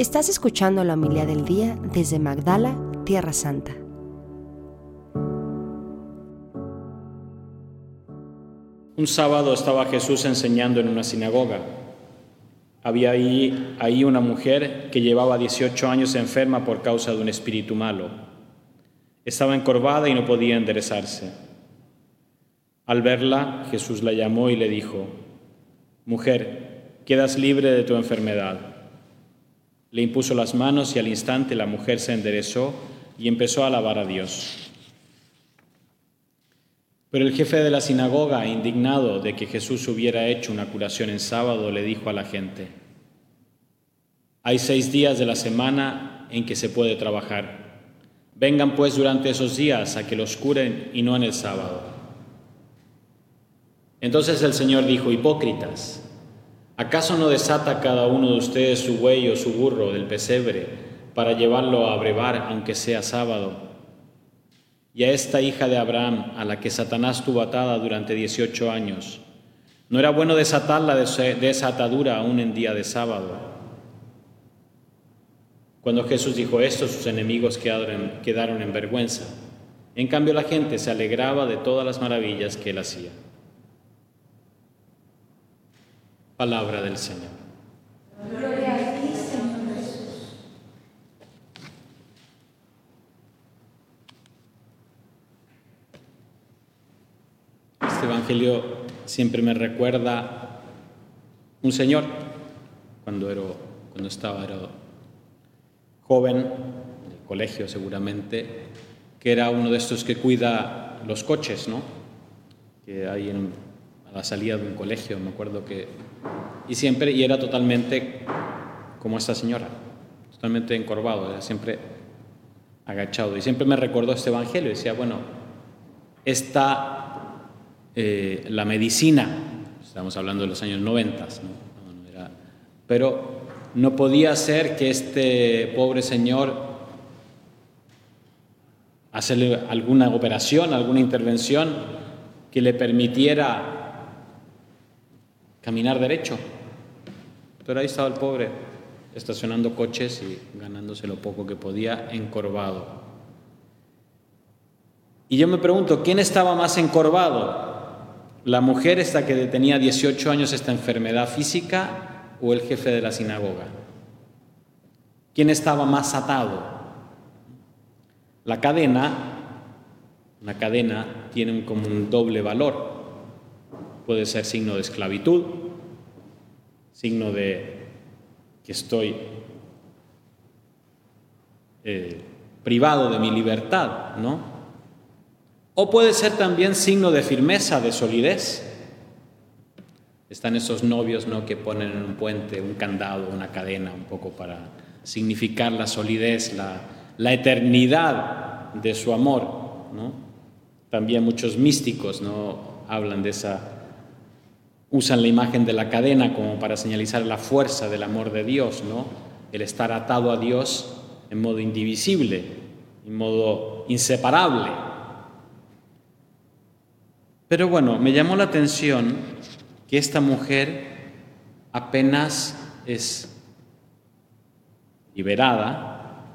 Estás escuchando la humildad del día desde Magdala, Tierra Santa. Un sábado estaba Jesús enseñando en una sinagoga. Había ahí, ahí una mujer que llevaba 18 años enferma por causa de un espíritu malo. Estaba encorvada y no podía enderezarse. Al verla, Jesús la llamó y le dijo, Mujer, quedas libre de tu enfermedad. Le impuso las manos y al instante la mujer se enderezó y empezó a alabar a Dios. Pero el jefe de la sinagoga, indignado de que Jesús hubiera hecho una curación en sábado, le dijo a la gente, hay seis días de la semana en que se puede trabajar. Vengan pues durante esos días a que los curen y no en el sábado. Entonces el Señor dijo, hipócritas, ¿acaso no desata cada uno de ustedes su buey o su burro del pesebre para llevarlo a brevar aunque sea sábado? Y a esta hija de Abraham, a la que Satanás tuvo atada durante 18 años, ¿no era bueno desatarla de esa atadura aún en día de sábado? Cuando Jesús dijo esto, sus enemigos quedaron, en vergüenza. En cambio, la gente se alegraba de todas las maravillas que él hacía. Palabra del Señor. Gloria a ti, Señor Jesús. Este Evangelio siempre me recuerda un señor, cuando, era, cuando estaba era joven, del colegio seguramente, que era uno de estos que cuida los coches, ¿no? Que hay en, a la salida de un colegio, me acuerdo que... Y siempre, y era totalmente como esta señora, totalmente encorvado, era siempre agachado. Y siempre me recordó este evangelio, decía, bueno, está eh, la medicina, estamos hablando de los años 90, ¿no? era, pero no podía ser que este pobre señor hacerle alguna operación, alguna intervención que le permitiera caminar derecho. Pero ahí estaba el pobre estacionando coches y ganándose lo poco que podía encorvado. Y yo me pregunto, ¿quién estaba más encorvado? ¿La mujer esta que tenía 18 años esta enfermedad física o el jefe de la sinagoga? ¿Quién estaba más atado? La cadena, una cadena tiene como un doble valor. Puede ser signo de esclavitud, signo de que estoy eh, privado de mi libertad, ¿no? O puede ser también signo de firmeza, de solidez. Están esos novios ¿no? que ponen en un puente un candado, una cadena, un poco para significar la solidez, la, eternidad de su amor. ¿no? También muchos místicos ¿no? hablan de esa, usan la imagen de la cadena como para señalizar la fuerza del amor de Dios, ¿no? el estar atado a Dios en modo indivisible, en modo inseparable. Pero bueno, me llamó la atención que esta mujer apenas es liberada,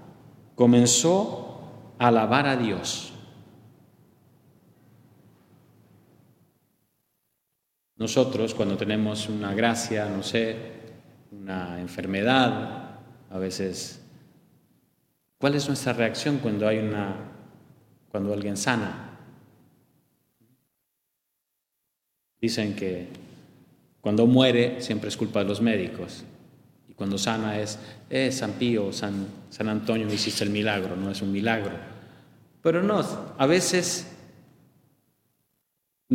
comenzó a alabar a Dios. Nosotros cuando tenemos una gracia, no sé, una enfermedad, a veces, ¿cuál es nuestra reacción cuando hay una, cuando alguien sana? Dicen que cuando muere siempre es culpa de los médicos. Y cuando sana es, eh, San Pío, San, San Antonio, hiciste el milagro, no es un milagro. Pero no, a veces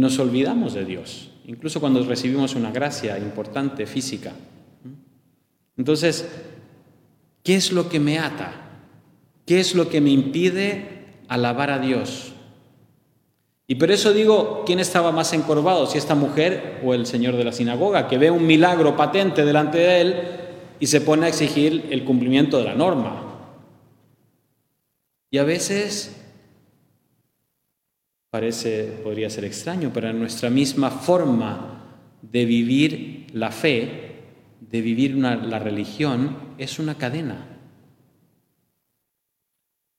nos olvidamos de Dios, incluso cuando recibimos una gracia importante física. Entonces, ¿qué es lo que me ata? ¿Qué es lo que me impide alabar a Dios? Y por eso digo, ¿quién estaba más encorvado? Si esta mujer o el señor de la sinagoga, que ve un milagro patente delante de él y se pone a exigir el cumplimiento de la norma. Y a veces parece, podría ser extraño, pero en nuestra misma forma de vivir la fe, de vivir la religión es una cadena.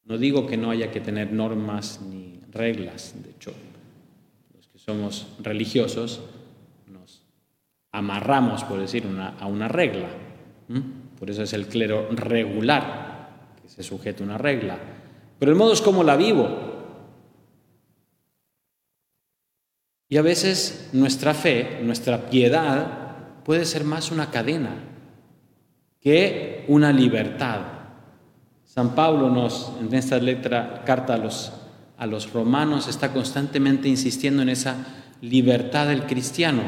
No digo que no haya que tener normas ni reglas, de hecho, los que somos religiosos nos amarramos, por decir, a una regla. Por eso es el clero regular, que se sujeta a una regla. Pero el modo es como la vivo. Y a veces nuestra fe, nuestra piedad, puede ser más una cadena que una libertad. San Pablo en esta letra, carta a los, a los romanos, está constantemente insistiendo en esa libertad del cristiano,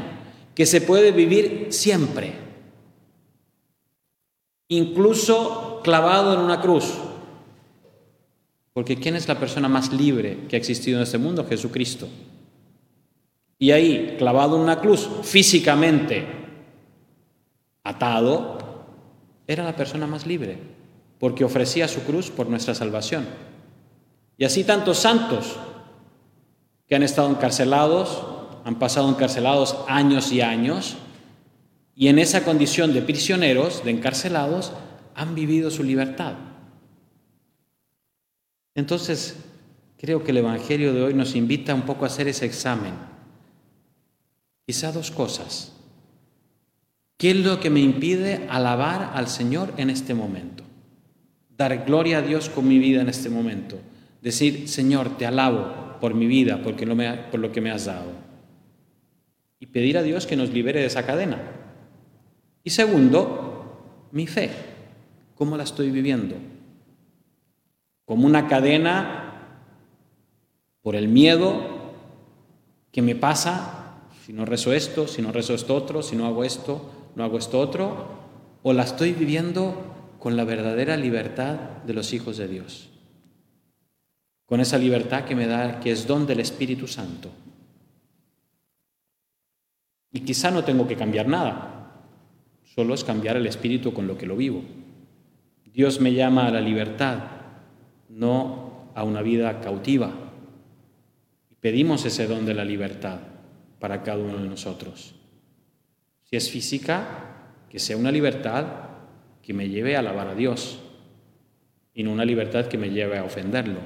que se puede vivir siempre, incluso clavado en una cruz. Porque ¿quién es la persona más libre que ha existido en este mundo? Jesucristo. Y ahí, clavado en una cruz, físicamente atado, era la persona más libre, porque ofrecía su cruz por nuestra salvación. Y así tantos santos que han estado encarcelados, han pasado encarcelados años y años, y en esa condición de prisioneros, de encarcelados, han vivido su libertad. Entonces, creo que el Evangelio de hoy nos invita un poco a hacer ese examen Quizá dos cosas. ¿Qué es lo que me impide alabar al Señor en este momento? Dar gloria a Dios con mi vida en este momento. Decir, Señor, te alabo por mi vida, porque por lo que me has dado. Y pedir a Dios que nos libere de esa cadena. Y segundo, mi fe. ¿Cómo la estoy viviendo? Como una cadena por el miedo que me pasa si no rezo esto, si no rezo esto otro, si no hago esto, no hago esto otro, o la estoy viviendo con la verdadera libertad de los hijos de Dios. Con esa libertad que me da, que es don del Espíritu Santo. Y quizá no tengo que cambiar nada, solo es cambiar el espíritu con lo que lo vivo. Dios me llama a la libertad, no a una vida cautiva. Y pedimos ese don de la libertad para cada uno de nosotros. Si es física, que sea una libertad que me lleve a alabar a Dios y no una libertad que me lleve a ofenderlo.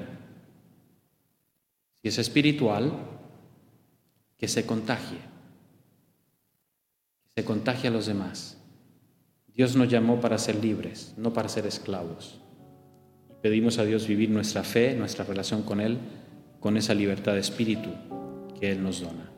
Si es espiritual, que se contagie, que se contagie a los demás. Dios nos llamó para ser libres, no para ser esclavos. pedimos a Dios vivir nuestra fe, nuestra relación con Él, con esa libertad de espíritu que Él nos dona.